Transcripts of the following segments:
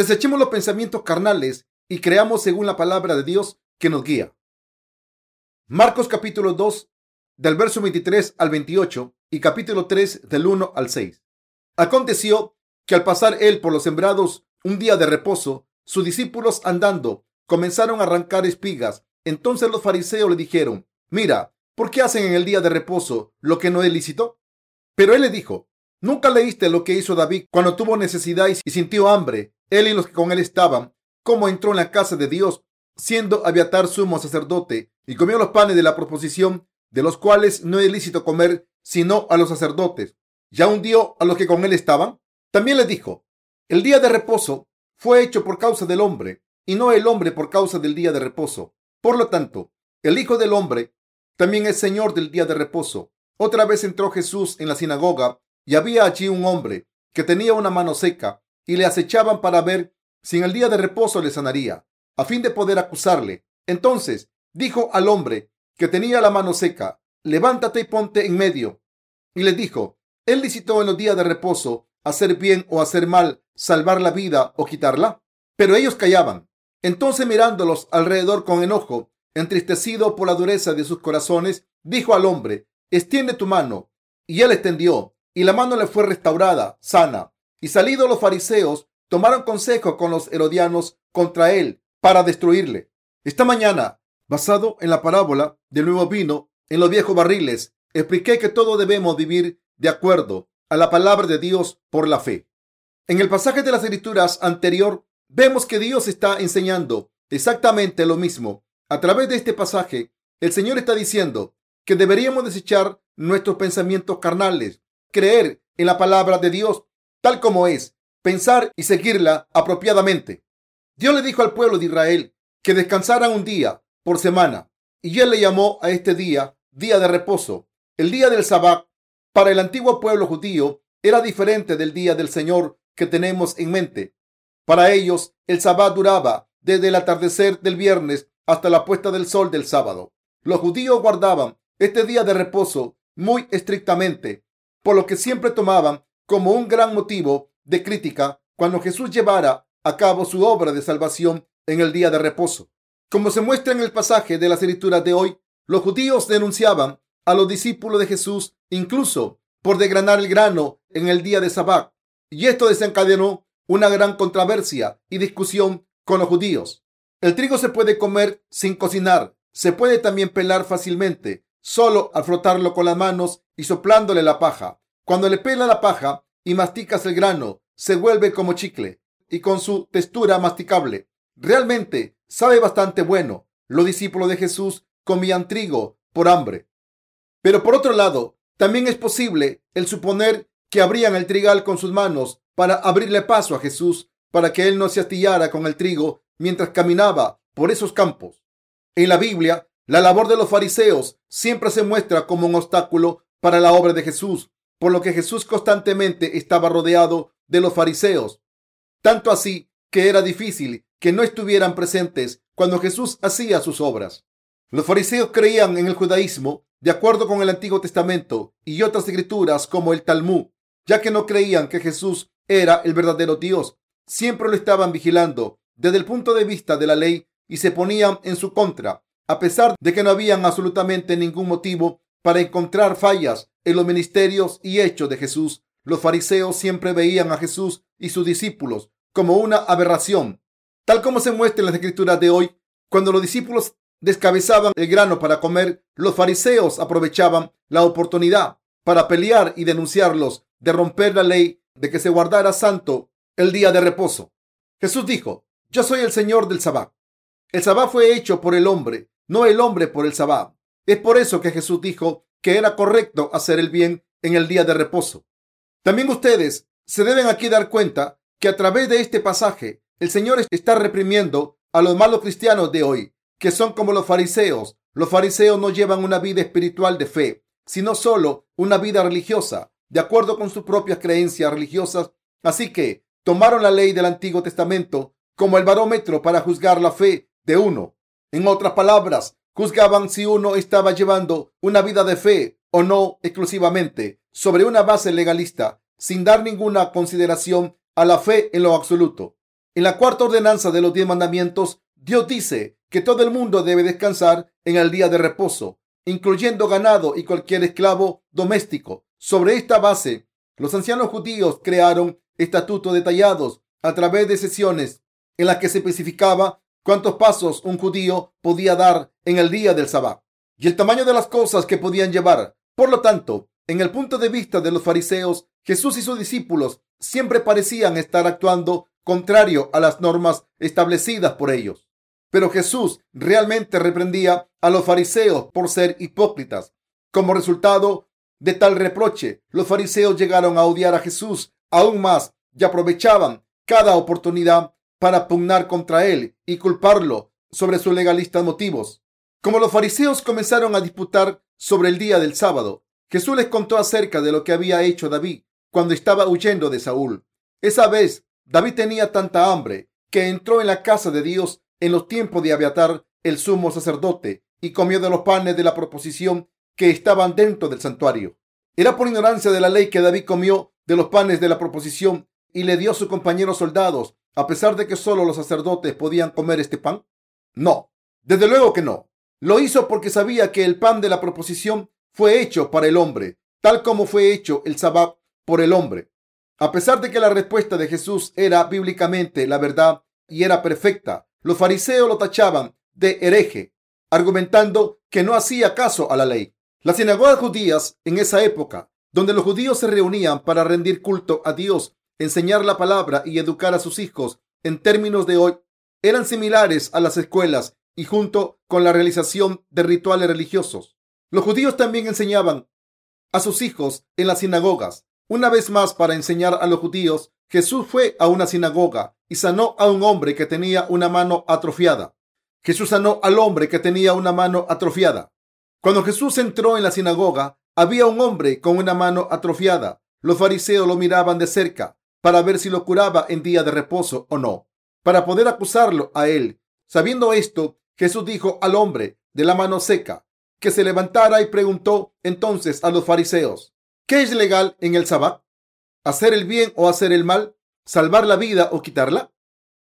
Desechemos los pensamientos carnales y creamos según la palabra de Dios que nos guía. Marcos capítulo 2 del verso 23 al 28 y capítulo 3 del 1 al 6. Aconteció que al pasar él por los sembrados un día de reposo, sus discípulos andando comenzaron a arrancar espigas. Entonces los fariseos le dijeron, mira, ¿por qué hacen en el día de reposo lo que no es lícito? Pero él le dijo, ¿nunca leíste lo que hizo David cuando tuvo necesidad y sintió hambre, él y los que con él estaban, cómo entró en la casa de Dios, siendo Abiatar sumo sacerdote, y comió los panes de la proposición, de los cuales no es lícito comer, sino a los sacerdotes, ya hundió a los que con él estaban? También le dijo, el día de reposo fue hecho por causa del hombre, y no el hombre por causa del día de reposo. Por lo tanto, el Hijo del Hombre también es Señor del día de reposo. Otra vez entró Jesús en la sinagoga y había allí un hombre que tenía una mano seca y le acechaban para ver si en el día de reposo le sanaría, a fin de poder acusarle. Entonces dijo al hombre que tenía la mano seca, levántate y ponte en medio. Y le dijo, él licitó en los días de reposo hacer bien o hacer mal, salvar la vida o quitarla. Pero ellos callaban. Entonces mirándolos alrededor con enojo, entristecido por la dureza de sus corazones, dijo al hombre, extiende tu mano. Y él extendió, y la mano le fue restaurada, sana. Y salidos los fariseos, tomaron consejo con los herodianos contra él para destruirle. Esta mañana, basado en la parábola del nuevo vino en los viejos barriles, expliqué que todos debemos vivir de acuerdo a la palabra de Dios por la fe. En el pasaje de las escrituras anterior, vemos que Dios está enseñando exactamente lo mismo. A través de este pasaje, el Señor está diciendo que deberíamos desechar nuestros pensamientos carnales, creer en la palabra de Dios tal como es, pensar y seguirla apropiadamente. Dios le dijo al pueblo de Israel que descansaran un día por semana y él le llamó a este día día de reposo. El día del Sabbat para el antiguo pueblo judío era diferente del día del Señor que tenemos en mente. Para ellos el Sabbat duraba desde el atardecer del viernes hasta la puesta del sol del sábado. Los judíos guardaban este día de reposo muy estrictamente, por lo que siempre tomaban como un gran motivo de crítica cuando Jesús llevara a cabo su obra de salvación en el día de reposo. Como se muestra en el pasaje de las escrituras de hoy, los judíos denunciaban a los discípulos de Jesús incluso por desgranar el grano en el día de Sabbat, y esto desencadenó una gran controversia y discusión con los judíos. El trigo se puede comer sin cocinar, se puede también pelar fácilmente, solo al frotarlo con las manos y soplándole la paja. Cuando le pela la paja y masticas el grano, se vuelve como chicle y con su textura masticable. Realmente sabe bastante bueno. Los discípulos de Jesús comían trigo por hambre. Pero por otro lado, también es posible el suponer que abrían el trigal con sus manos para abrirle paso a Jesús para que él no se astillara con el trigo mientras caminaba por esos campos. En la Biblia, la labor de los fariseos siempre se muestra como un obstáculo para la obra de Jesús, por lo que Jesús constantemente estaba rodeado de los fariseos, tanto así que era difícil que no estuvieran presentes cuando Jesús hacía sus obras. Los fariseos creían en el judaísmo de acuerdo con el Antiguo Testamento y otras escrituras como el Talmud, ya que no creían que Jesús era el verdadero Dios. Siempre lo estaban vigilando desde el punto de vista de la ley y se ponían en su contra, a pesar de que no habían absolutamente ningún motivo para encontrar fallas en los ministerios y hechos de Jesús, los fariseos siempre veían a Jesús y sus discípulos como una aberración, tal como se muestra en las escrituras de hoy. Cuando los discípulos descabezaban el grano para comer, los fariseos aprovechaban la oportunidad para pelear y denunciarlos de romper la ley de que se guardara santo el día de reposo. Jesús dijo, yo soy el Señor del Sabbat. El Sabbat fue hecho por el hombre, no el hombre por el Sabbat. Es por eso que Jesús dijo que era correcto hacer el bien en el día de reposo. También ustedes se deben aquí dar cuenta que a través de este pasaje el Señor está reprimiendo a los malos cristianos de hoy, que son como los fariseos. Los fariseos no llevan una vida espiritual de fe, sino solo una vida religiosa, de acuerdo con sus propias creencias religiosas. Así que tomaron la ley del Antiguo Testamento como el barómetro para juzgar la fe de uno. En otras palabras, juzgaban si uno estaba llevando una vida de fe o no exclusivamente sobre una base legalista, sin dar ninguna consideración a la fe en lo absoluto. En la cuarta ordenanza de los diez mandamientos, Dios dice que todo el mundo debe descansar en el día de reposo, incluyendo ganado y cualquier esclavo doméstico. Sobre esta base, los ancianos judíos crearon estatutos detallados a través de sesiones en las que se especificaba cuántos pasos un judío podía dar en el día del sabbat y el tamaño de las cosas que podían llevar. Por lo tanto, en el punto de vista de los fariseos, Jesús y sus discípulos siempre parecían estar actuando contrario a las normas establecidas por ellos. Pero Jesús realmente reprendía a los fariseos por ser hipócritas. Como resultado de tal reproche, los fariseos llegaron a odiar a Jesús aún más y aprovechaban cada oportunidad para pugnar contra él y culparlo sobre sus legalistas motivos. Como los fariseos comenzaron a disputar sobre el día del sábado, Jesús les contó acerca de lo que había hecho David cuando estaba huyendo de Saúl. Esa vez, David tenía tanta hambre que entró en la casa de Dios en los tiempos de Abiatar, el sumo sacerdote, y comió de los panes de la proposición que estaban dentro del santuario. Era por ignorancia de la ley que David comió de los panes de la proposición y le dio a sus compañeros soldados, a pesar de que solo los sacerdotes podían comer este pan. No, desde luego que no. Lo hizo porque sabía que el pan de la proposición fue hecho para el hombre, tal como fue hecho el sabbat por el hombre. A pesar de que la respuesta de Jesús era bíblicamente la verdad y era perfecta, los fariseos lo tachaban de hereje, argumentando que no hacía caso a la ley. Las sinagogas judías en esa época, donde los judíos se reunían para rendir culto a Dios, enseñar la palabra y educar a sus hijos en términos de hoy, eran similares a las escuelas y junto con la realización de rituales religiosos. Los judíos también enseñaban a sus hijos en las sinagogas. Una vez más, para enseñar a los judíos, Jesús fue a una sinagoga y sanó a un hombre que tenía una mano atrofiada. Jesús sanó al hombre que tenía una mano atrofiada. Cuando Jesús entró en la sinagoga, había un hombre con una mano atrofiada. Los fariseos lo miraban de cerca para ver si lo curaba en día de reposo o no, para poder acusarlo a él. Sabiendo esto, Jesús dijo al hombre de la mano seca que se levantara y preguntó entonces a los fariseos, ¿qué es legal en el sabbat? ¿Hacer el bien o hacer el mal? ¿Salvar la vida o quitarla?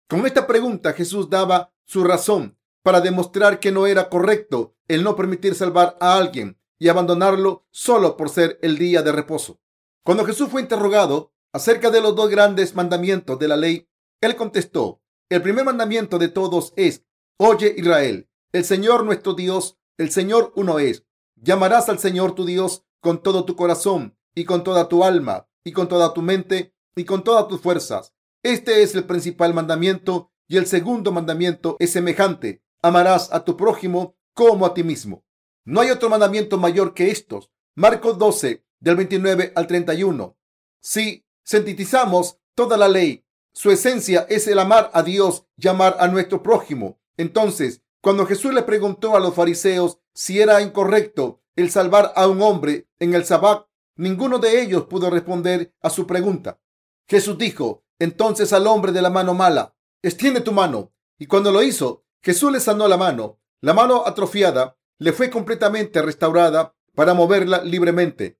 Con esta pregunta Jesús daba su razón para demostrar que no era correcto el no permitir salvar a alguien y abandonarlo solo por ser el día de reposo. Cuando Jesús fue interrogado acerca de los dos grandes mandamientos de la ley, él contestó, el primer mandamiento de todos es Oye Israel, el Señor nuestro Dios, el Señor uno es. Llamarás al Señor tu Dios con todo tu corazón y con toda tu alma y con toda tu mente y con todas tus fuerzas. Este es el principal mandamiento y el segundo mandamiento es semejante. Amarás a tu prójimo como a ti mismo. No hay otro mandamiento mayor que estos. Marcos 12, del 29 al 31. Si sintetizamos toda la ley, su esencia es el amar a Dios y amar a nuestro prójimo. Entonces, cuando Jesús le preguntó a los fariseos si era incorrecto el salvar a un hombre en el sabbat, ninguno de ellos pudo responder a su pregunta. Jesús dijo entonces al hombre de la mano mala, extiende tu mano. Y cuando lo hizo, Jesús le sanó la mano. La mano atrofiada le fue completamente restaurada para moverla libremente.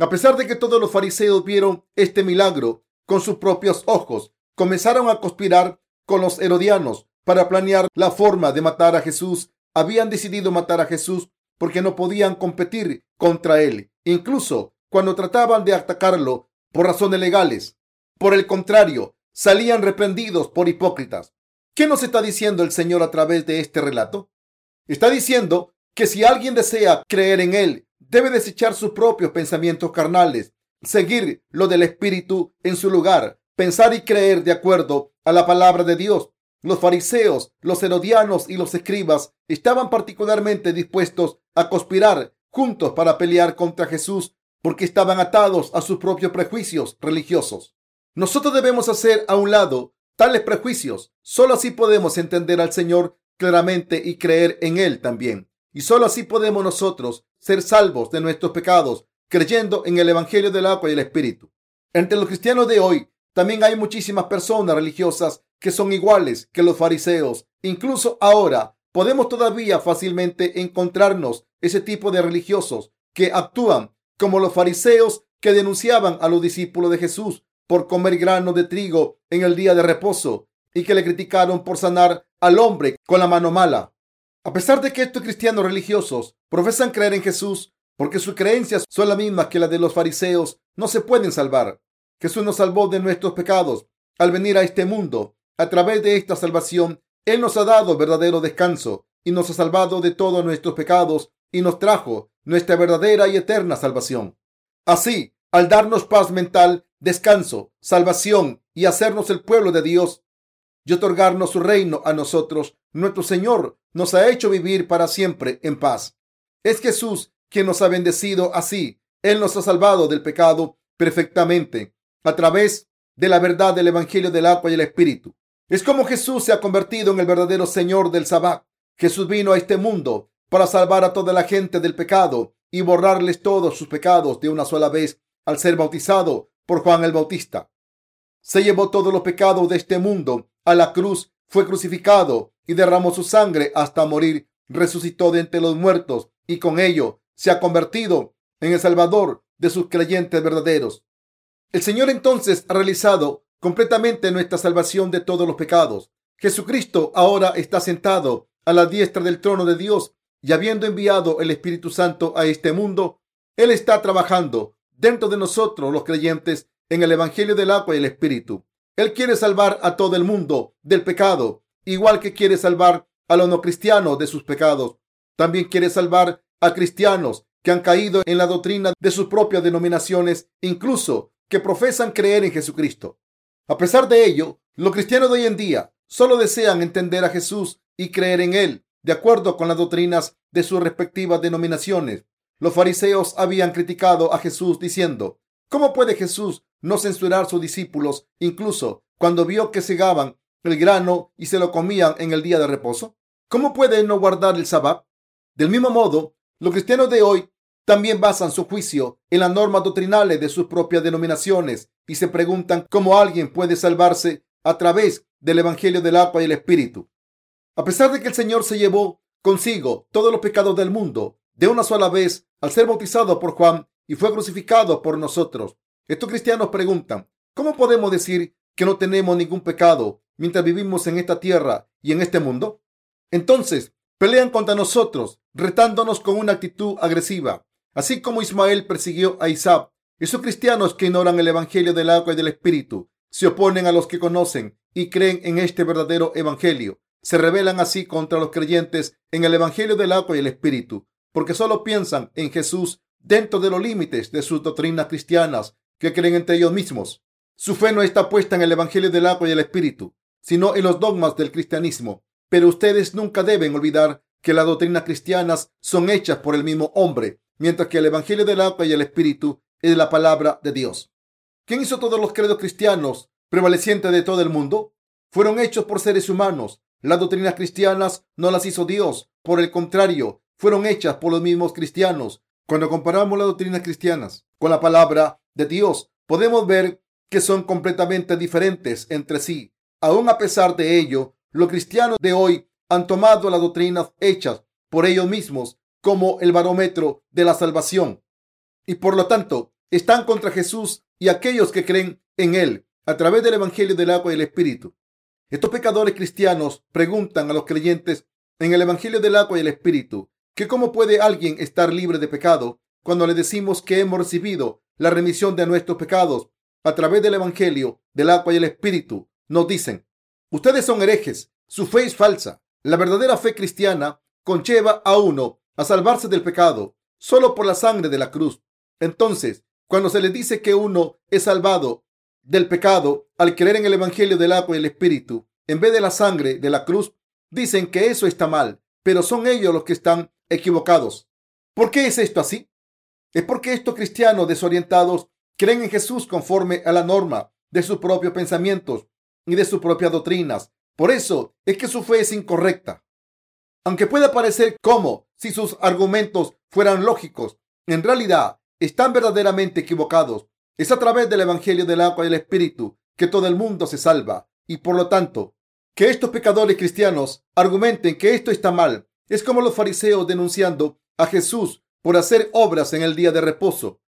A pesar de que todos los fariseos vieron este milagro con sus propios ojos, comenzaron a conspirar con los herodianos para planear la forma de matar a Jesús. Habían decidido matar a Jesús porque no podían competir contra él, incluso cuando trataban de atacarlo por razones legales. Por el contrario, salían reprendidos por hipócritas. ¿Qué nos está diciendo el Señor a través de este relato? Está diciendo que si alguien desea creer en Él, debe desechar sus propios pensamientos carnales, seguir lo del Espíritu en su lugar, pensar y creer de acuerdo a la palabra de Dios. Los fariseos, los herodianos y los escribas estaban particularmente dispuestos a conspirar juntos para pelear contra Jesús porque estaban atados a sus propios prejuicios religiosos. Nosotros debemos hacer a un lado tales prejuicios. Solo así podemos entender al Señor claramente y creer en Él también. Y solo así podemos nosotros ser salvos de nuestros pecados creyendo en el Evangelio del agua y el Espíritu. Entre los cristianos de hoy también hay muchísimas personas religiosas que son iguales que los fariseos. Incluso ahora podemos todavía fácilmente encontrarnos ese tipo de religiosos que actúan como los fariseos que denunciaban a los discípulos de Jesús por comer grano de trigo en el día de reposo y que le criticaron por sanar al hombre con la mano mala. A pesar de que estos cristianos religiosos profesan creer en Jesús porque sus creencias son las mismas que las de los fariseos, no se pueden salvar. Jesús nos salvó de nuestros pecados al venir a este mundo. A través de esta salvación, Él nos ha dado verdadero descanso y nos ha salvado de todos nuestros pecados y nos trajo nuestra verdadera y eterna salvación. Así, al darnos paz mental, descanso, salvación y hacernos el pueblo de Dios y otorgarnos su reino a nosotros, nuestro Señor nos ha hecho vivir para siempre en paz. Es Jesús quien nos ha bendecido así. Él nos ha salvado del pecado perfectamente a través de la verdad del Evangelio del agua y el Espíritu. Es como Jesús se ha convertido en el verdadero Señor del Sabbat. Jesús vino a este mundo para salvar a toda la gente del pecado y borrarles todos sus pecados de una sola vez al ser bautizado por Juan el Bautista. Se llevó todos los pecados de este mundo a la cruz, fue crucificado y derramó su sangre hasta morir, resucitó de entre los muertos y con ello se ha convertido en el Salvador de sus creyentes verdaderos. El Señor entonces ha realizado completamente nuestra salvación de todos los pecados. Jesucristo ahora está sentado a la diestra del trono de Dios y habiendo enviado el Espíritu Santo a este mundo, Él está trabajando dentro de nosotros los creyentes en el Evangelio del agua y el Espíritu. Él quiere salvar a todo el mundo del pecado, igual que quiere salvar a los no cristianos de sus pecados. También quiere salvar a cristianos que han caído en la doctrina de sus propias denominaciones, incluso que profesan creer en Jesucristo. A pesar de ello, los cristianos de hoy en día solo desean entender a Jesús y creer en Él, de acuerdo con las doctrinas de sus respectivas denominaciones. Los fariseos habían criticado a Jesús diciendo, ¿cómo puede Jesús no censurar a sus discípulos incluso cuando vio que segaban el grano y se lo comían en el día de reposo? ¿Cómo puede no guardar el sabbat? Del mismo modo, los cristianos de hoy también basan su juicio en las normas doctrinales de sus propias denominaciones y se preguntan cómo alguien puede salvarse a través del Evangelio del agua y el Espíritu. A pesar de que el Señor se llevó consigo todos los pecados del mundo de una sola vez al ser bautizado por Juan y fue crucificado por nosotros. Estos cristianos preguntan, ¿cómo podemos decir que no tenemos ningún pecado mientras vivimos en esta tierra y en este mundo? Entonces, pelean contra nosotros, retándonos con una actitud agresiva, así como Ismael persiguió a Isaac. Esos cristianos que ignoran el Evangelio del agua y del Espíritu se oponen a los que conocen y creen en este verdadero Evangelio. Se rebelan así contra los creyentes en el Evangelio del agua y el Espíritu, porque solo piensan en Jesús dentro de los límites de sus doctrinas cristianas que creen entre ellos mismos. Su fe no está puesta en el Evangelio del agua y el Espíritu, sino en los dogmas del cristianismo. Pero ustedes nunca deben olvidar que las doctrinas cristianas son hechas por el mismo hombre, mientras que el Evangelio del agua y el Espíritu es la palabra de Dios. ¿Quién hizo todos los credos cristianos prevalecientes de todo el mundo? Fueron hechos por seres humanos las doctrinas cristianas no las hizo Dios. Por el contrario, fueron hechas por los mismos cristianos. Cuando comparamos las doctrinas cristianas con la palabra de Dios, podemos ver que son completamente diferentes entre sí. Aún a pesar de ello, los cristianos de hoy han tomado las doctrinas hechas por ellos mismos como el barómetro de la salvación y por lo tanto están contra Jesús y aquellos que creen en Él a través del Evangelio del agua y el Espíritu. Estos pecadores cristianos preguntan a los creyentes en el Evangelio del agua y el Espíritu que cómo puede alguien estar libre de pecado cuando le decimos que hemos recibido la remisión de nuestros pecados a través del Evangelio del agua y el Espíritu. Nos dicen, ustedes son herejes, su fe es falsa. La verdadera fe cristiana conlleva a uno a salvarse del pecado solo por la sangre de la cruz. Entonces, cuando se le dice que uno es salvado del pecado al creer en el Evangelio del agua y el Espíritu, en vez de la sangre de la cruz, dicen que eso está mal, pero son ellos los que están equivocados. ¿Por qué es esto así? Es porque estos cristianos desorientados creen en Jesús conforme a la norma de sus propios pensamientos y de sus propias doctrinas. Por eso es que su fe es incorrecta. Aunque pueda parecer como si sus argumentos fueran lógicos, en realidad están verdaderamente equivocados es a través del Evangelio del agua y el Espíritu que todo el mundo se salva. Y por lo tanto, que estos pecadores cristianos argumenten que esto está mal es como los fariseos denunciando a Jesús por hacer obras en el día de reposo.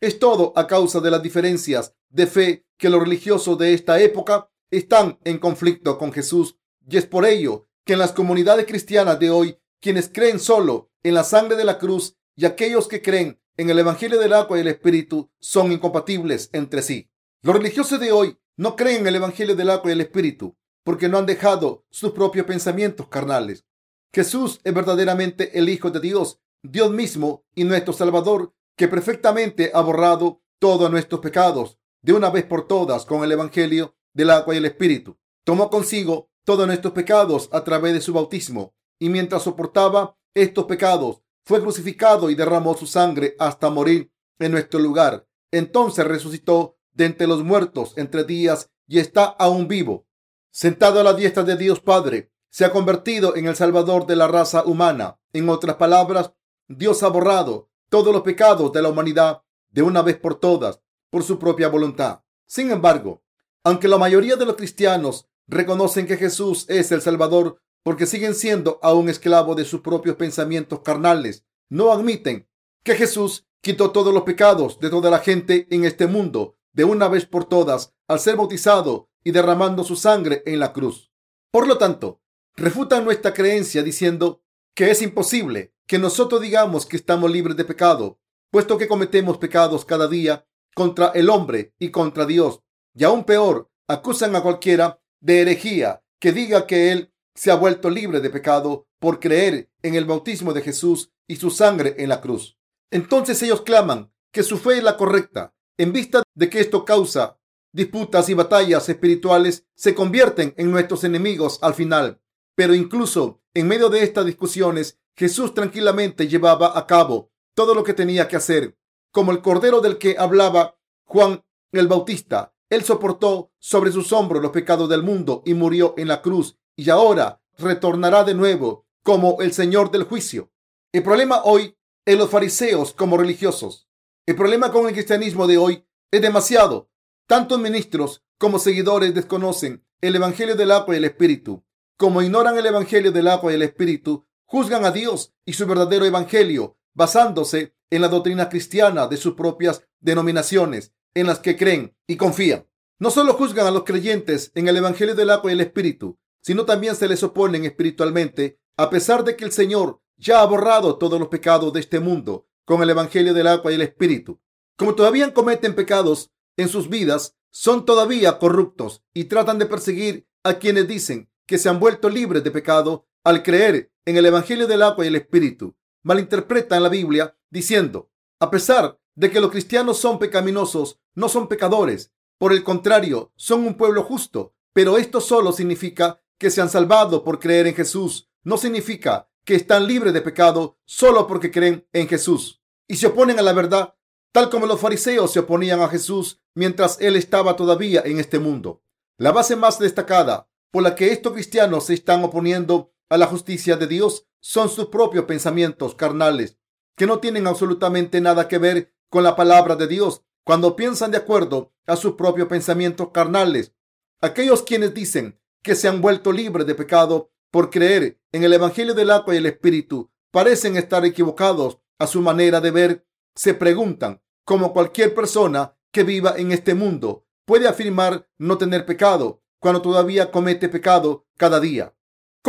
Es todo a causa de las diferencias de fe que los religiosos de esta época están en conflicto con Jesús y es por ello que en las comunidades cristianas de hoy, quienes creen solo en la sangre de la cruz y aquellos que creen en el Evangelio del agua y el Espíritu son incompatibles entre sí. Los religiosos de hoy no creen en el Evangelio del agua y el Espíritu porque no han dejado sus propios pensamientos carnales. Jesús es verdaderamente el Hijo de Dios, Dios mismo y nuestro Salvador, que perfectamente ha borrado todos nuestros pecados de una vez por todas con el Evangelio del agua y el Espíritu. Tomó consigo todos nuestros pecados a través de su bautismo y mientras soportaba estos pecados fue crucificado y derramó su sangre hasta morir en nuestro lugar. Entonces resucitó de entre los muertos entre días y está aún vivo. Sentado a la diestra de Dios Padre, se ha convertido en el Salvador de la raza humana. En otras palabras, Dios ha borrado todos los pecados de la humanidad de una vez por todas por su propia voluntad. Sin embargo, aunque la mayoría de los cristianos reconocen que Jesús es el Salvador porque siguen siendo aún esclavos de sus propios pensamientos carnales. No admiten que Jesús quitó todos los pecados de toda la gente en este mundo de una vez por todas al ser bautizado y derramando su sangre en la cruz. Por lo tanto, refutan nuestra creencia diciendo que es imposible que nosotros digamos que estamos libres de pecado, puesto que cometemos pecados cada día contra el hombre y contra Dios. Y aún peor, acusan a cualquiera de herejía que diga que él se ha vuelto libre de pecado por creer en el bautismo de Jesús y su sangre en la cruz. Entonces ellos claman que su fe es la correcta. En vista de que esto causa disputas y batallas espirituales, se convierten en nuestros enemigos al final. Pero incluso en medio de estas discusiones, Jesús tranquilamente llevaba a cabo todo lo que tenía que hacer. Como el cordero del que hablaba Juan el Bautista, él soportó sobre sus hombros los pecados del mundo y murió en la cruz y ahora retornará de nuevo como el Señor del juicio. El problema hoy es los fariseos como religiosos. El problema con el cristianismo de hoy es demasiado. Tantos ministros como seguidores desconocen el Evangelio del agua y el Espíritu. Como ignoran el Evangelio del agua y el Espíritu, juzgan a Dios y su verdadero Evangelio basándose en la doctrina cristiana de sus propias denominaciones en las que creen y confían. No solo juzgan a los creyentes en el Evangelio del agua y el Espíritu, sino también se les oponen espiritualmente, a pesar de que el Señor ya ha borrado todos los pecados de este mundo con el Evangelio del agua y el Espíritu. Como todavía cometen pecados en sus vidas, son todavía corruptos y tratan de perseguir a quienes dicen que se han vuelto libres de pecado al creer en el Evangelio del agua y el Espíritu. Malinterpretan la Biblia diciendo, a pesar de que los cristianos son pecaminosos, no son pecadores. Por el contrario, son un pueblo justo, pero esto solo significa que se han salvado por creer en Jesús no significa que están libres de pecado solo porque creen en Jesús y se oponen a la verdad, tal como los fariseos se oponían a Jesús mientras él estaba todavía en este mundo. La base más destacada por la que estos cristianos se están oponiendo a la justicia de Dios son sus propios pensamientos carnales, que no tienen absolutamente nada que ver con la palabra de Dios cuando piensan de acuerdo a sus propios pensamientos carnales. Aquellos quienes dicen que se han vuelto libres de pecado por creer en el Evangelio del agua y el Espíritu parecen estar equivocados a su manera de ver. Se preguntan, como cualquier persona que viva en este mundo puede afirmar no tener pecado cuando todavía comete pecado cada día.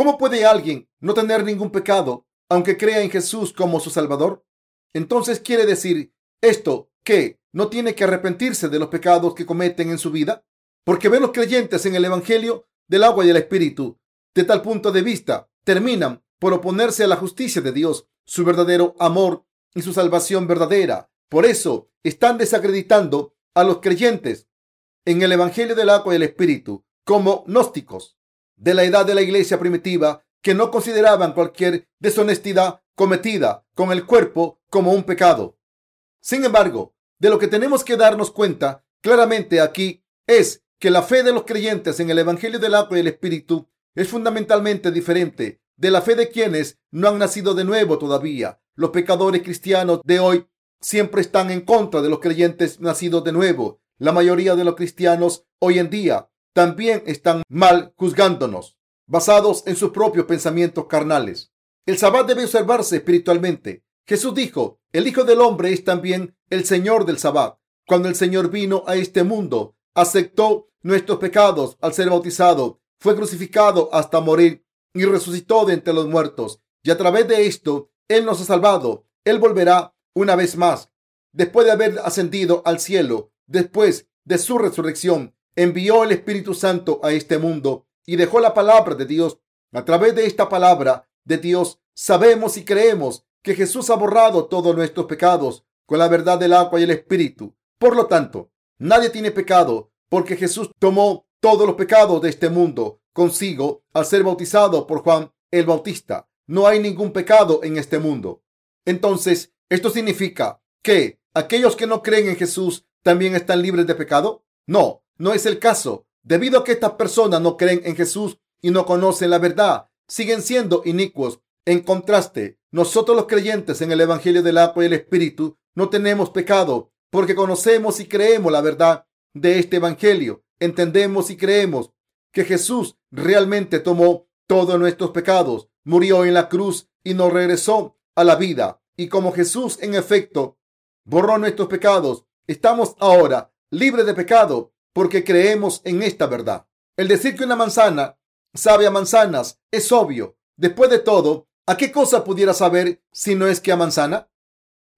¿Cómo puede alguien no tener ningún pecado aunque crea en Jesús como su Salvador? Entonces quiere decir esto que no tiene que arrepentirse de los pecados que cometen en su vida, porque ven los creyentes en el Evangelio del agua y el espíritu. De tal punto de vista, terminan por oponerse a la justicia de Dios, su verdadero amor y su salvación verdadera. Por eso están desacreditando a los creyentes en el Evangelio del agua y el espíritu como gnósticos de la edad de la iglesia primitiva que no consideraban cualquier deshonestidad cometida con el cuerpo como un pecado. Sin embargo, de lo que tenemos que darnos cuenta claramente aquí es que la fe de los creyentes en el Evangelio del agua y el Espíritu es fundamentalmente diferente de la fe de quienes no han nacido de nuevo todavía. Los pecadores cristianos de hoy siempre están en contra de los creyentes nacidos de nuevo. La mayoría de los cristianos hoy en día también están mal juzgándonos, basados en sus propios pensamientos carnales. El sabbat debe observarse espiritualmente. Jesús dijo, el Hijo del Hombre es también el Señor del sabbat. Cuando el Señor vino a este mundo, aceptó nuestros pecados al ser bautizado, fue crucificado hasta morir y resucitó de entre los muertos. Y a través de esto, Él nos ha salvado. Él volverá una vez más. Después de haber ascendido al cielo, después de su resurrección, envió el Espíritu Santo a este mundo y dejó la palabra de Dios. A través de esta palabra de Dios, sabemos y creemos que Jesús ha borrado todos nuestros pecados con la verdad del agua y el Espíritu. Por lo tanto, nadie tiene pecado porque Jesús tomó todos los pecados de este mundo consigo al ser bautizado por Juan el Bautista. No hay ningún pecado en este mundo. Entonces, ¿esto significa que aquellos que no creen en Jesús también están libres de pecado? No, no es el caso. Debido a que estas personas no creen en Jesús y no conocen la verdad, siguen siendo inicuos. En contraste, nosotros los creyentes en el Evangelio del agua y el Espíritu no tenemos pecado porque conocemos y creemos la verdad de este Evangelio. Entendemos y creemos que Jesús realmente tomó todos nuestros pecados, murió en la cruz y nos regresó a la vida. Y como Jesús en efecto borró nuestros pecados, estamos ahora libres de pecado porque creemos en esta verdad. El decir que una manzana sabe a manzanas es obvio. Después de todo, ¿a qué cosa pudiera saber si no es que a manzana?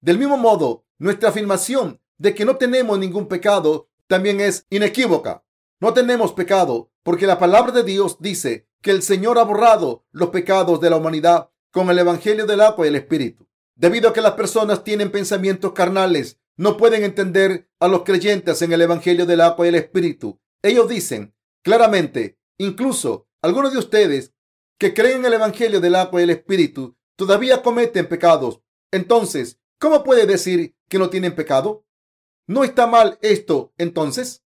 Del mismo modo, nuestra afirmación de que no tenemos ningún pecado también es inequívoca. No tenemos pecado porque la palabra de Dios dice que el Señor ha borrado los pecados de la humanidad con el Evangelio del agua y el Espíritu. Debido a que las personas tienen pensamientos carnales, no pueden entender a los creyentes en el Evangelio del agua y el Espíritu. Ellos dicen claramente, incluso algunos de ustedes que creen en el Evangelio del agua y el Espíritu, todavía cometen pecados. Entonces, ¿cómo puede decir que no tienen pecado? ¿No está mal esto entonces?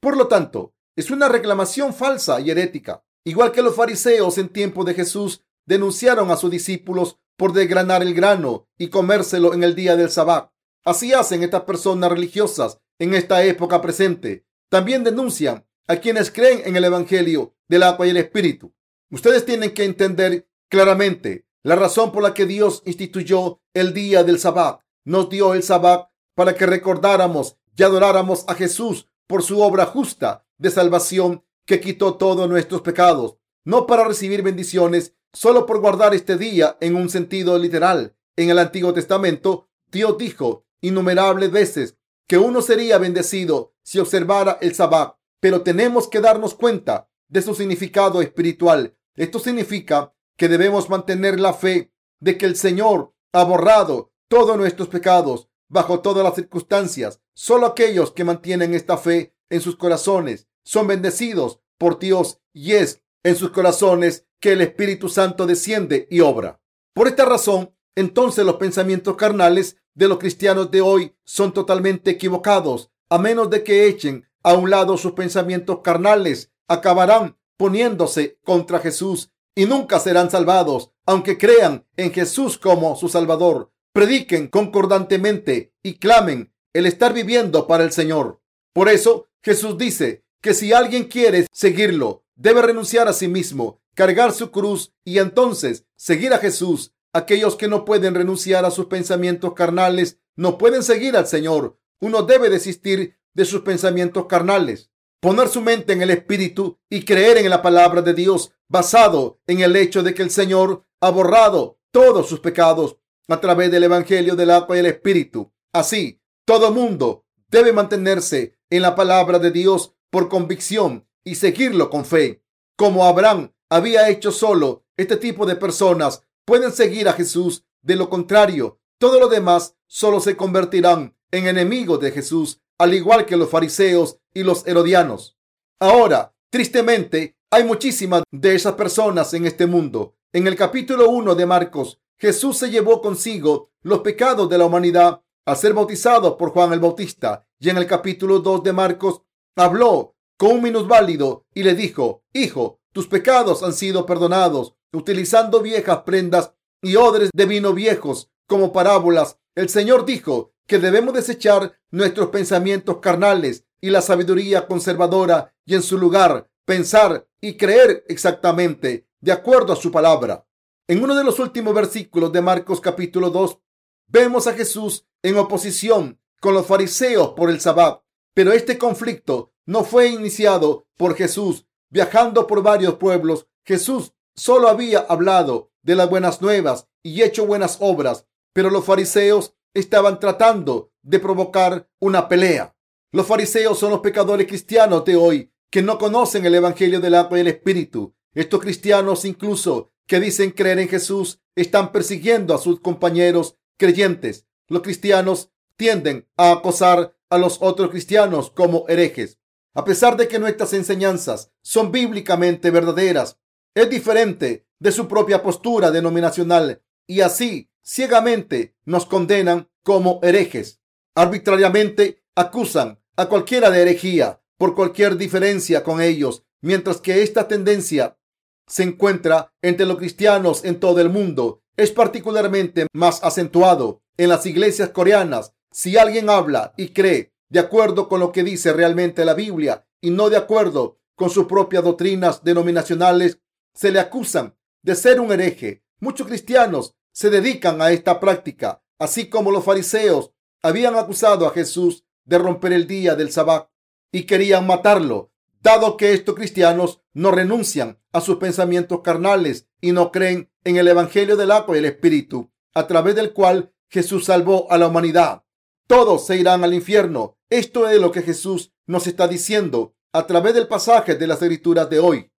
Por lo tanto, es una reclamación falsa y herética. Igual que los fariseos en tiempo de Jesús denunciaron a sus discípulos por desgranar el grano y comérselo en el día del sabbat. Así hacen estas personas religiosas en esta época presente. También denuncian a quienes creen en el Evangelio del agua y el Espíritu. Ustedes tienen que entender claramente la razón por la que Dios instituyó el día del sabbat. Nos dio el sabbat para que recordáramos y adoráramos a Jesús por su obra justa de salvación que quitó todos nuestros pecados, no para recibir bendiciones solo por guardar este día en un sentido literal. En el Antiguo Testamento, Dios dijo innumerables veces que uno sería bendecido si observara el sabbat, pero tenemos que darnos cuenta de su significado espiritual. Esto significa que debemos mantener la fe de que el Señor ha borrado todos nuestros pecados bajo todas las circunstancias. Solo aquellos que mantienen esta fe en sus corazones son bendecidos por Dios y es en sus corazones que el Espíritu Santo desciende y obra. Por esta razón, entonces los pensamientos carnales de los cristianos de hoy son totalmente equivocados. A menos de que echen a un lado sus pensamientos carnales, acabarán poniéndose contra Jesús y nunca serán salvados, aunque crean en Jesús como su Salvador, prediquen concordantemente y clamen el estar viviendo para el Señor. Por eso Jesús dice que si alguien quiere seguirlo, debe renunciar a sí mismo, cargar su cruz y entonces seguir a Jesús. Aquellos que no pueden renunciar a sus pensamientos carnales no pueden seguir al Señor. Uno debe desistir de sus pensamientos carnales, poner su mente en el Espíritu y creer en la palabra de Dios basado en el hecho de que el Señor ha borrado todos sus pecados a través del Evangelio del agua y el Espíritu. Así, todo mundo debe mantenerse en la palabra de Dios por convicción y seguirlo con fe. Como Abraham había hecho solo, este tipo de personas pueden seguir a Jesús. De lo contrario, todo lo demás solo se convertirán en enemigos de Jesús, al igual que los fariseos y los herodianos. Ahora, tristemente, hay muchísimas de esas personas en este mundo. En el capítulo 1 de Marcos, Jesús se llevó consigo los pecados de la humanidad al ser bautizado por Juan el Bautista. Y en el capítulo 2 de Marcos habló con un minusválido y le dijo, Hijo, tus pecados han sido perdonados. Utilizando viejas prendas y odres de vino viejos como parábolas, el Señor dijo que debemos desechar nuestros pensamientos carnales y la sabiduría conservadora y en su lugar pensar y creer exactamente de acuerdo a su palabra. En uno de los últimos versículos de Marcos capítulo 2 vemos a Jesús en oposición con los fariseos por el sabbat. Pero este conflicto no fue iniciado por Jesús. Viajando por varios pueblos, Jesús solo había hablado de las buenas nuevas y hecho buenas obras, pero los fariseos estaban tratando de provocar una pelea. Los fariseos son los pecadores cristianos de hoy que no conocen el Evangelio del agua y el Espíritu. Estos cristianos incluso que dicen creer en Jesús están persiguiendo a sus compañeros creyentes. Los cristianos tienden a acosar a los otros cristianos como herejes. A pesar de que nuestras enseñanzas son bíblicamente verdaderas, es diferente de su propia postura denominacional y así ciegamente nos condenan como herejes. Arbitrariamente acusan a cualquiera de herejía por cualquier diferencia con ellos, mientras que esta tendencia se encuentra entre los cristianos en todo el mundo. Es particularmente más acentuado en las iglesias coreanas. Si alguien habla y cree de acuerdo con lo que dice realmente la Biblia y no de acuerdo con sus propias doctrinas denominacionales, se le acusan de ser un hereje. Muchos cristianos se dedican a esta práctica, así como los fariseos habían acusado a Jesús de romper el día del sabbat y querían matarlo, dado que estos cristianos no renuncian a sus pensamientos carnales y no creen en el Evangelio del agua y el Espíritu, a través del cual Jesús salvó a la humanidad. Todos se irán al infierno. Esto es lo que Jesús nos está diciendo a través del pasaje de las escrituras de hoy.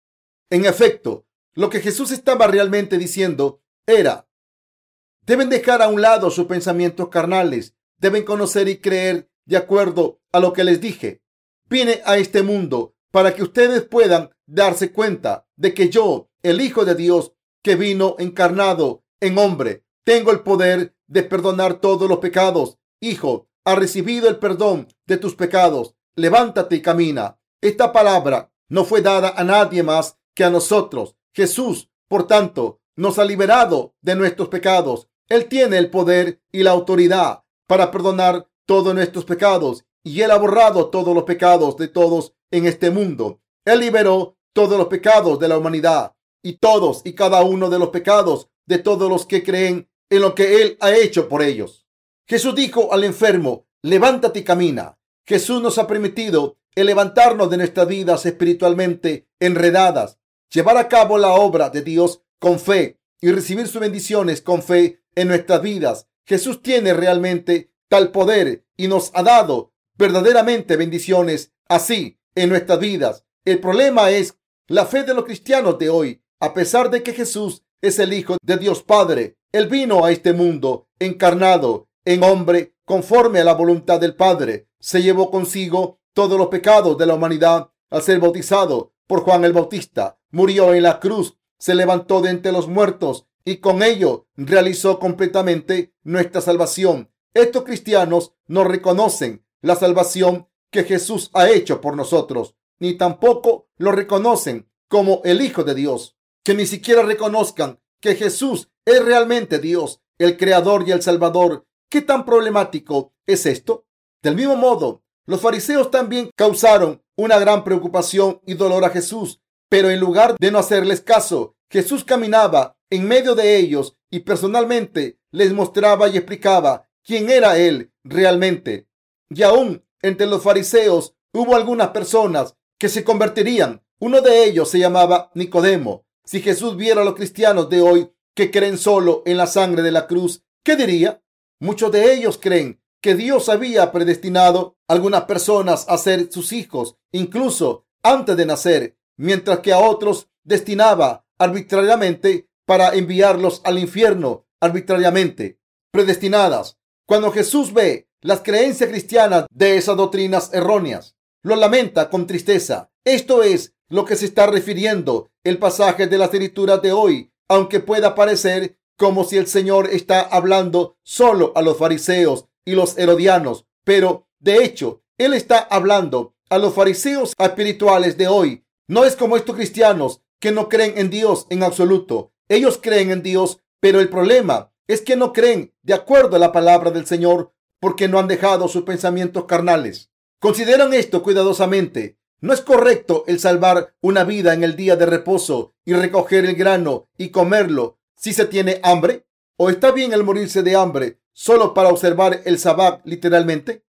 En efecto, lo que Jesús estaba realmente diciendo era, deben dejar a un lado sus pensamientos carnales, deben conocer y creer de acuerdo a lo que les dije. Vine a este mundo para que ustedes puedan darse cuenta de que yo, el Hijo de Dios, que vino encarnado en hombre, tengo el poder de perdonar todos los pecados. Hijo, ha recibido el perdón de tus pecados. Levántate y camina. Esta palabra no fue dada a nadie más que a nosotros. Jesús, por tanto, nos ha liberado de nuestros pecados. Él tiene el poder y la autoridad para perdonar todos nuestros pecados y Él ha borrado todos los pecados de todos en este mundo. Él liberó todos los pecados de la humanidad y todos y cada uno de los pecados de todos los que creen en lo que Él ha hecho por ellos. Jesús dijo al enfermo, levántate y camina. Jesús nos ha permitido el levantarnos de nuestras vidas espiritualmente enredadas, llevar a cabo la obra de Dios con fe y recibir sus bendiciones con fe en nuestras vidas. Jesús tiene realmente tal poder y nos ha dado verdaderamente bendiciones así en nuestras vidas. El problema es la fe de los cristianos de hoy. A pesar de que Jesús es el Hijo de Dios Padre, Él vino a este mundo encarnado en hombre conforme a la voluntad del Padre. Se llevó consigo todos los pecados de la humanidad al ser bautizado por Juan el Bautista. Murió en la cruz, se levantó de entre los muertos y con ello realizó completamente nuestra salvación. Estos cristianos no reconocen la salvación que Jesús ha hecho por nosotros, ni tampoco lo reconocen como el Hijo de Dios, que ni siquiera reconozcan que Jesús es realmente Dios, el Creador y el Salvador. ¿Qué tan problemático es esto? Del mismo modo, los fariseos también causaron una gran preocupación y dolor a Jesús, pero en lugar de no hacerles caso, Jesús caminaba en medio de ellos y personalmente les mostraba y explicaba quién era Él realmente. Y aún entre los fariseos hubo algunas personas que se convertirían. Uno de ellos se llamaba Nicodemo. Si Jesús viera a los cristianos de hoy que creen solo en la sangre de la cruz, ¿qué diría? Muchos de ellos creen que Dios había predestinado a algunas personas a ser sus hijos, incluso antes de nacer, mientras que a otros destinaba arbitrariamente para enviarlos al infierno arbitrariamente, predestinadas. Cuando Jesús ve las creencias cristianas de esas doctrinas erróneas. Lo lamenta con tristeza. Esto es lo que se está refiriendo el pasaje de las escrituras de hoy, aunque pueda parecer como si el Señor está hablando solo a los fariseos y los herodianos, pero de hecho, Él está hablando a los fariseos espirituales de hoy. No es como estos cristianos que no creen en Dios en absoluto. Ellos creen en Dios, pero el problema es que no creen de acuerdo a la palabra del Señor porque no han dejado sus pensamientos carnales. Consideran esto cuidadosamente. No es correcto el salvar una vida en el día de reposo y recoger el grano y comerlo si se tiene hambre. ¿O está bien el morirse de hambre solo para observar el sabbat literalmente?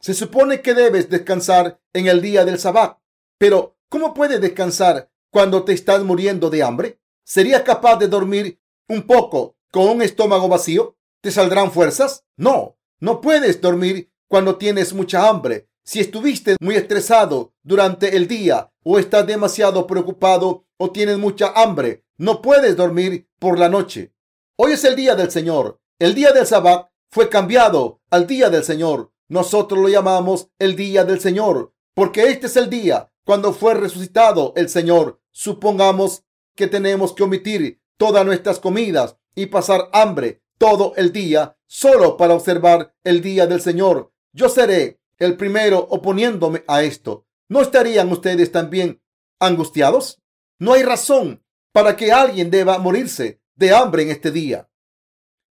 Se supone que debes descansar en el día del sabbat, pero ¿cómo puedes descansar cuando te estás muriendo de hambre? ¿Serías capaz de dormir un poco con un estómago vacío? ¿Te saldrán fuerzas? No, no puedes dormir cuando tienes mucha hambre. Si estuviste muy estresado durante el día o estás demasiado preocupado o tienes mucha hambre, no puedes dormir por la noche. Hoy es el día del Señor. El día del Sabbat fue cambiado al día del Señor. Nosotros lo llamamos el día del Señor porque este es el día cuando fue resucitado el Señor. Supongamos que tenemos que omitir todas nuestras comidas y pasar hambre todo el día solo para observar el día del Señor. Yo seré el primero oponiéndome a esto. ¿No estarían ustedes también angustiados? No hay razón para que alguien deba morirse de hambre en este día.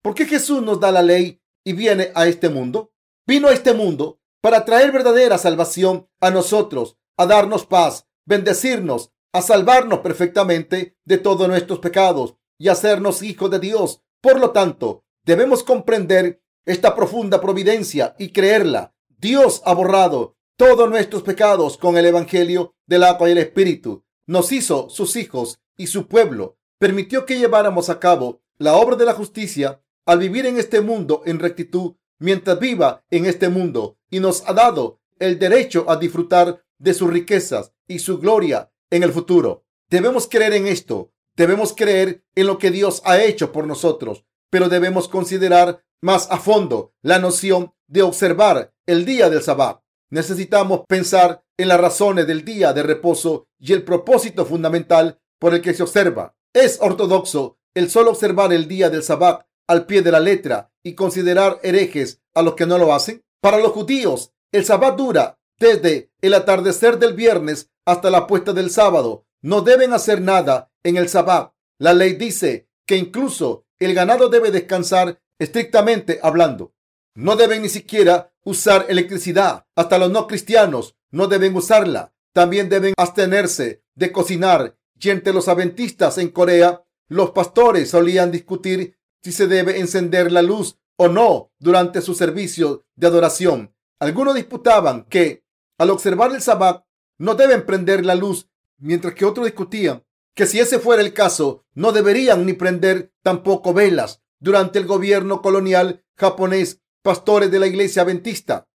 ¿Por qué Jesús nos da la ley y viene a este mundo? Vino a este mundo para traer verdadera salvación a nosotros, a darnos paz, bendecirnos, a salvarnos perfectamente de todos nuestros pecados y hacernos hijos de Dios. Por lo tanto, debemos comprender esta profunda providencia y creerla. Dios ha borrado todos nuestros pecados con el Evangelio del agua y el Espíritu. Nos hizo sus hijos y su pueblo. Permitió que lleváramos a cabo la obra de la justicia al vivir en este mundo en rectitud mientras viva en este mundo y nos ha dado el derecho a disfrutar de sus riquezas y su gloria en el futuro. Debemos creer en esto Debemos creer en lo que Dios ha hecho por nosotros, pero debemos considerar más a fondo la noción de observar el día del sabbat. Necesitamos pensar en las razones del día de reposo y el propósito fundamental por el que se observa. Es ortodoxo el solo observar el día del sabbat al pie de la letra y considerar herejes a los que no lo hacen. Para los judíos, el sabbat dura desde el atardecer del viernes hasta la puesta del sábado. No deben hacer nada en el sabbat. La ley dice que incluso el ganado debe descansar estrictamente hablando. No deben ni siquiera usar electricidad. Hasta los no cristianos no deben usarla. También deben abstenerse de cocinar. Y entre los adventistas en Corea, los pastores solían discutir si se debe encender la luz o no durante su servicio de adoración. Algunos disputaban que al observar el sabbat no deben prender la luz, mientras que otros discutían que si ese fuera el caso, no deberían ni prender tampoco velas. Durante el gobierno colonial japonés, pastores de la iglesia adventista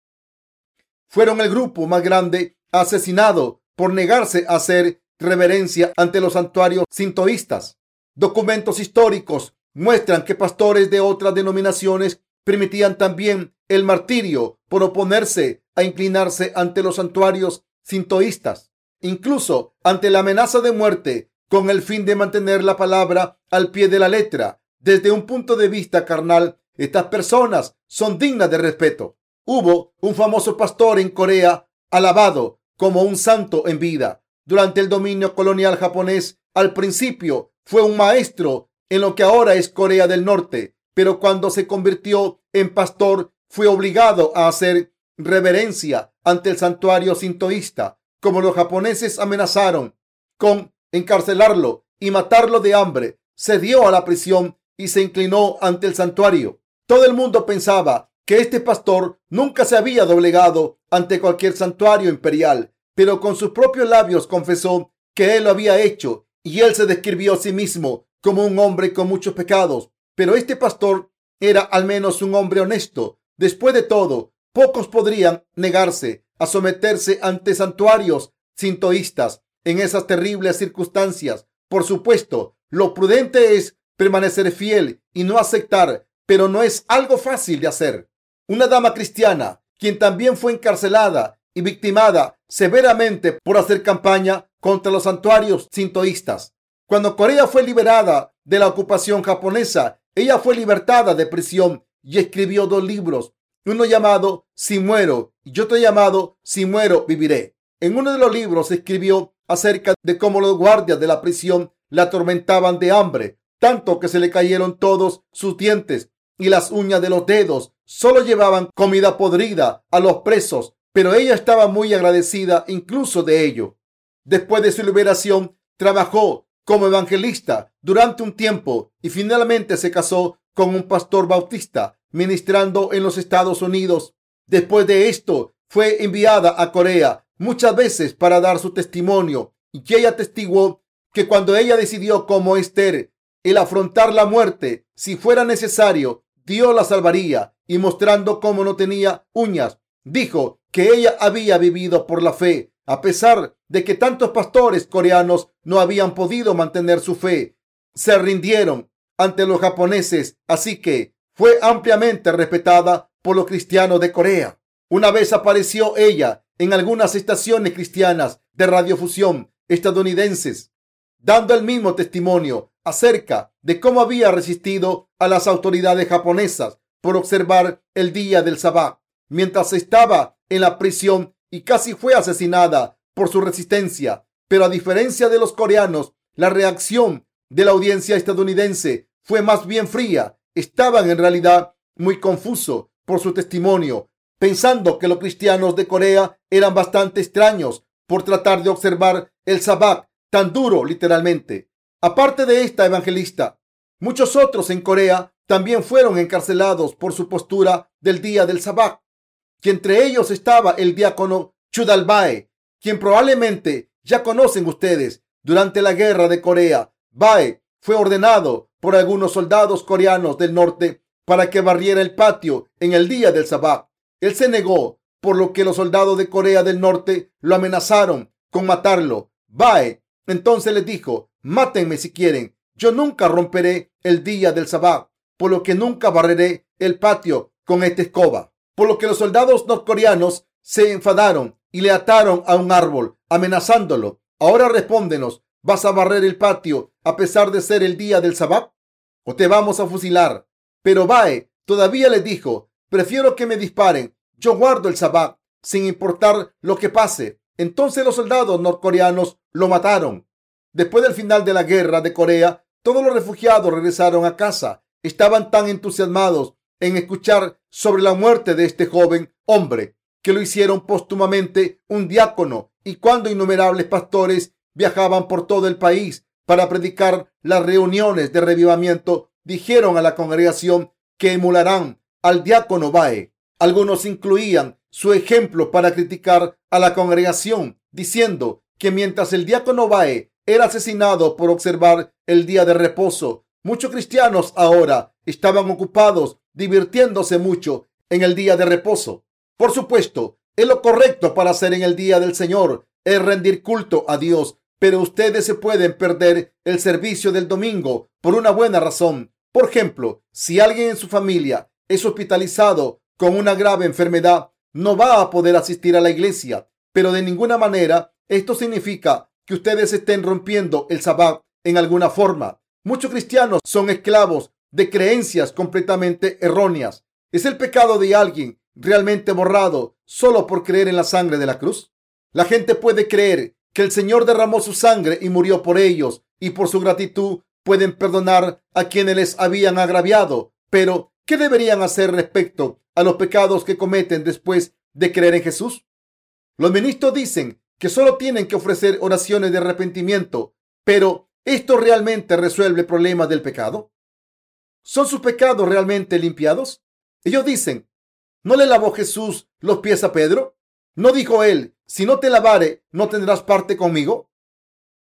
fueron el grupo más grande asesinado por negarse a hacer reverencia ante los santuarios sintoístas. Documentos históricos muestran que pastores de otras denominaciones permitían también el martirio por oponerse a inclinarse ante los santuarios sintoístas. Incluso ante la amenaza de muerte con el fin de mantener la palabra al pie de la letra. Desde un punto de vista carnal, estas personas son dignas de respeto. Hubo un famoso pastor en Corea alabado como un santo en vida. Durante el dominio colonial japonés, al principio fue un maestro en lo que ahora es Corea del Norte, pero cuando se convirtió en pastor fue obligado a hacer reverencia ante el santuario sintoísta, como los japoneses amenazaron con encarcelarlo y matarlo de hambre, se dio a la prisión y se inclinó ante el santuario. Todo el mundo pensaba que este pastor nunca se había doblegado ante cualquier santuario imperial, pero con sus propios labios confesó que él lo había hecho y él se describió a sí mismo como un hombre con muchos pecados. Pero este pastor era al menos un hombre honesto. Después de todo, pocos podrían negarse a someterse ante santuarios sintoístas en esas terribles circunstancias. Por supuesto, lo prudente es permanecer fiel y no aceptar, pero no es algo fácil de hacer. Una dama cristiana, quien también fue encarcelada y victimada severamente por hacer campaña contra los santuarios sintoístas. Cuando Corea fue liberada de la ocupación japonesa, ella fue libertada de prisión y escribió dos libros, uno llamado Si muero y otro llamado Si muero viviré. En uno de los libros escribió acerca de cómo los guardias de la prisión la atormentaban de hambre, tanto que se le cayeron todos sus dientes y las uñas de los dedos. Solo llevaban comida podrida a los presos, pero ella estaba muy agradecida incluso de ello. Después de su liberación, trabajó como evangelista durante un tiempo y finalmente se casó con un pastor bautista ministrando en los Estados Unidos. Después de esto, fue enviada a Corea muchas veces para dar su testimonio y que ella testiguó que cuando ella decidió como Esther el afrontar la muerte, si fuera necesario, Dios la salvaría y mostrando cómo no tenía uñas, dijo que ella había vivido por la fe, a pesar de que tantos pastores coreanos no habían podido mantener su fe, se rindieron ante los japoneses, así que fue ampliamente respetada por los cristianos de Corea. Una vez apareció ella en algunas estaciones cristianas de radiofusión estadounidenses, dando el mismo testimonio acerca de cómo había resistido a las autoridades japonesas por observar el día del sabbat, mientras estaba en la prisión y casi fue asesinada por su resistencia. Pero a diferencia de los coreanos, la reacción de la audiencia estadounidense fue más bien fría. Estaban en realidad muy confusos por su testimonio, pensando que los cristianos de Corea eran bastante extraños por tratar de observar el sabbat tan duro literalmente. Aparte de esta evangelista, muchos otros en Corea también fueron encarcelados por su postura del día del sabbat. Que entre ellos estaba el diácono Chudalbae, quien probablemente ya conocen ustedes. Durante la guerra de Corea, Bae fue ordenado por algunos soldados coreanos del norte para que barriera el patio en el día del sabbat. Él se negó, por lo que los soldados de Corea del Norte lo amenazaron con matarlo. Bae entonces les dijo, mátenme si quieren, yo nunca romperé el día del sabbat, por lo que nunca barreré el patio con esta escoba. Por lo que los soldados norcoreanos se enfadaron y le ataron a un árbol, amenazándolo. Ahora respóndenos, ¿vas a barrer el patio a pesar de ser el día del sabbat? ¿O te vamos a fusilar? Pero Bae todavía le dijo, prefiero que me disparen, yo guardo el sabbat, sin importar lo que pase. Entonces los soldados norcoreanos lo mataron. Después del final de la guerra de Corea, todos los refugiados regresaron a casa. Estaban tan entusiasmados en escuchar sobre la muerte de este joven hombre que lo hicieron póstumamente un diácono y cuando innumerables pastores viajaban por todo el país para predicar las reuniones de revivamiento, dijeron a la congregación que emularán al diácono Bae. Algunos incluían su ejemplo para criticar a la congregación, diciendo que mientras el diácono Bae era asesinado por observar el día de reposo, muchos cristianos ahora estaban ocupados divirtiéndose mucho en el día de reposo. Por supuesto, es lo correcto para hacer en el día del Señor, es rendir culto a Dios, pero ustedes se pueden perder el servicio del domingo por una buena razón. Por ejemplo, si alguien en su familia es hospitalizado con una grave enfermedad, no va a poder asistir a la iglesia, pero de ninguna manera esto significa que ustedes estén rompiendo el sabbat en alguna forma. Muchos cristianos son esclavos de creencias completamente erróneas. ¿Es el pecado de alguien realmente borrado solo por creer en la sangre de la cruz? La gente puede creer que el Señor derramó su sangre y murió por ellos y por su gratitud pueden perdonar a quienes les habían agraviado. Pero, ¿qué deberían hacer respecto a los pecados que cometen después de creer en Jesús? Los ministros dicen que solo tienen que ofrecer oraciones de arrepentimiento, pero ¿esto realmente resuelve el problema del pecado? ¿Son sus pecados realmente limpiados? Ellos dicen, ¿no le lavó Jesús los pies a Pedro? ¿No dijo él, si no te lavare, no tendrás parte conmigo?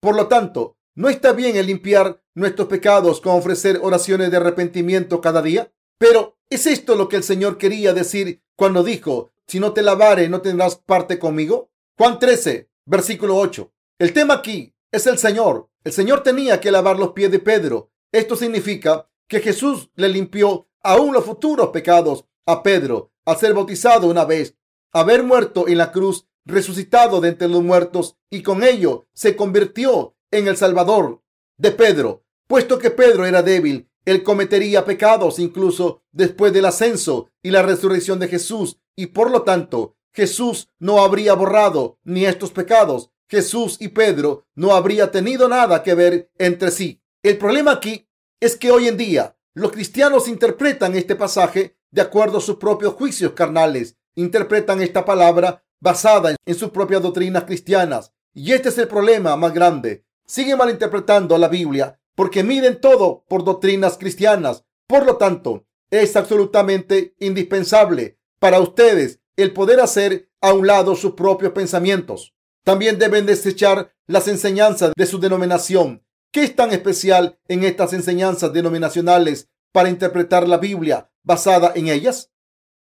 Por lo tanto, ¿no está bien el limpiar nuestros pecados con ofrecer oraciones de arrepentimiento cada día? Pero ¿Es esto lo que el Señor quería decir cuando dijo, si no te lavare, no tendrás parte conmigo? Juan 13, versículo 8. El tema aquí es el Señor. El Señor tenía que lavar los pies de Pedro. Esto significa que Jesús le limpió aún los futuros pecados a Pedro al ser bautizado una vez, haber muerto en la cruz, resucitado de entre los muertos y con ello se convirtió en el Salvador de Pedro. Puesto que Pedro era débil él cometería pecados incluso después del ascenso y la resurrección de Jesús y por lo tanto Jesús no habría borrado ni estos pecados. Jesús y Pedro no habría tenido nada que ver entre sí. El problema aquí es que hoy en día los cristianos interpretan este pasaje de acuerdo a sus propios juicios carnales. Interpretan esta palabra basada en sus propias doctrinas cristianas. Y este es el problema más grande. Siguen malinterpretando la Biblia porque miden todo por doctrinas cristianas. Por lo tanto, es absolutamente indispensable para ustedes el poder hacer a un lado sus propios pensamientos. También deben desechar las enseñanzas de su denominación. ¿Qué es tan especial en estas enseñanzas denominacionales para interpretar la Biblia basada en ellas?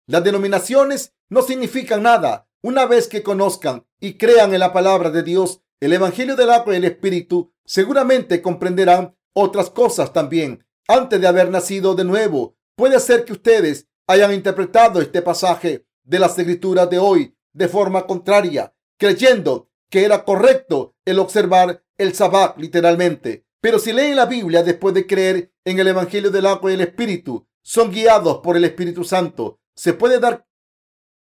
Las denominaciones no significan nada. Una vez que conozcan y crean en la palabra de Dios, el Evangelio del agua y el Espíritu, seguramente comprenderán otras cosas también. Antes de haber nacido de nuevo, puede ser que ustedes hayan interpretado este pasaje de las escrituras de hoy de forma contraria creyendo que era correcto el observar el sabbat literalmente. Pero si leen la Biblia después de creer en el Evangelio del agua y el Espíritu, son guiados por el Espíritu Santo, se, puede dar,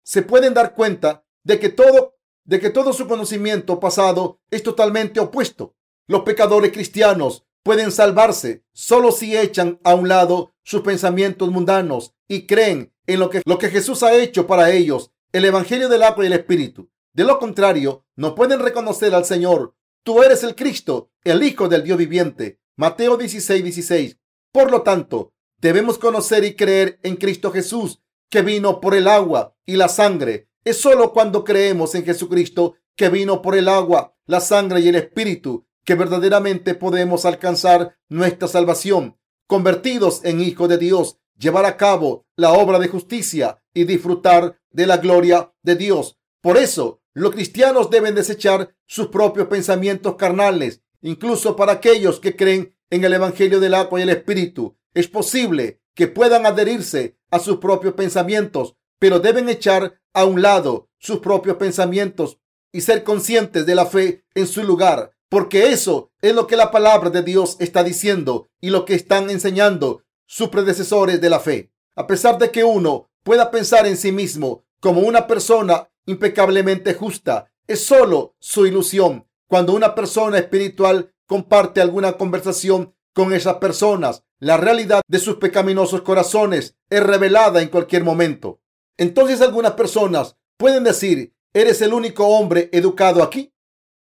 se pueden dar cuenta de que todo de que todo su conocimiento pasado es totalmente opuesto. Los pecadores cristianos pueden salvarse solo si echan a un lado sus pensamientos mundanos y creen en lo que, lo que Jesús ha hecho para ellos, el Evangelio del agua y el Espíritu. De lo contrario, no pueden reconocer al Señor. Tú eres el Cristo, el Hijo del Dios viviente. Mateo 16, 16. Por lo tanto, debemos conocer y creer en Cristo Jesús, que vino por el agua y la sangre. Es solo cuando creemos en Jesucristo, que vino por el agua, la sangre y el Espíritu, que verdaderamente podemos alcanzar nuestra salvación. Convertidos en hijos de Dios, llevar a cabo la obra de justicia y disfrutar de la gloria de Dios. Por eso, los cristianos deben desechar sus propios pensamientos carnales, incluso para aquellos que creen en el Evangelio del agua y el Espíritu. Es posible que puedan adherirse a sus propios pensamientos, pero deben echar a un lado sus propios pensamientos y ser conscientes de la fe en su lugar, porque eso es lo que la palabra de Dios está diciendo y lo que están enseñando sus predecesores de la fe. A pesar de que uno pueda pensar en sí mismo como una persona impecablemente justa. Es solo su ilusión. Cuando una persona espiritual comparte alguna conversación con esas personas, la realidad de sus pecaminosos corazones es revelada en cualquier momento. Entonces algunas personas pueden decir, ¿eres el único hombre educado aquí?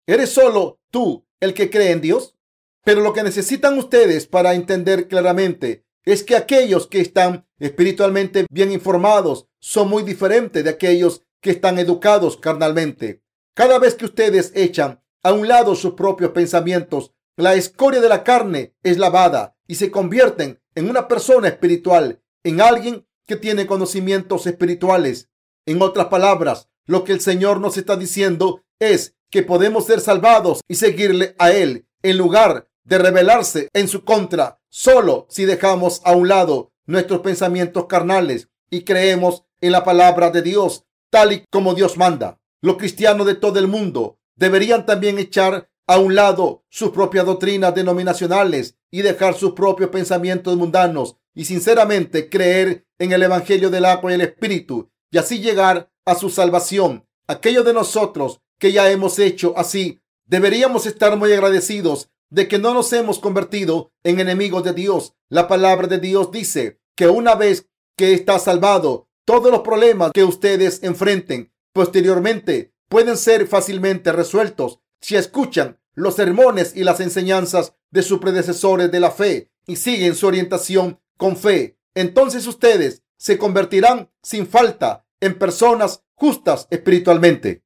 ¿Eres solo tú el que cree en Dios? Pero lo que necesitan ustedes para entender claramente es que aquellos que están espiritualmente bien informados son muy diferentes de aquellos que están educados carnalmente. Cada vez que ustedes echan a un lado sus propios pensamientos, la escoria de la carne es lavada y se convierten en una persona espiritual, en alguien que tiene conocimientos espirituales. En otras palabras, lo que el Señor nos está diciendo es que podemos ser salvados y seguirle a Él en lugar de rebelarse en su contra, solo si dejamos a un lado nuestros pensamientos carnales y creemos en la palabra de Dios tal y como Dios manda. Los cristianos de todo el mundo deberían también echar a un lado sus propias doctrinas denominacionales y dejar sus propios pensamientos mundanos y sinceramente creer en el Evangelio del agua y el Espíritu y así llegar a su salvación. Aquellos de nosotros que ya hemos hecho así, deberíamos estar muy agradecidos de que no nos hemos convertido en enemigos de Dios. La palabra de Dios dice que una vez que está salvado, todos los problemas que ustedes enfrenten posteriormente pueden ser fácilmente resueltos si escuchan los sermones y las enseñanzas de sus predecesores de la fe y siguen su orientación con fe. Entonces ustedes se convertirán sin falta en personas justas espiritualmente.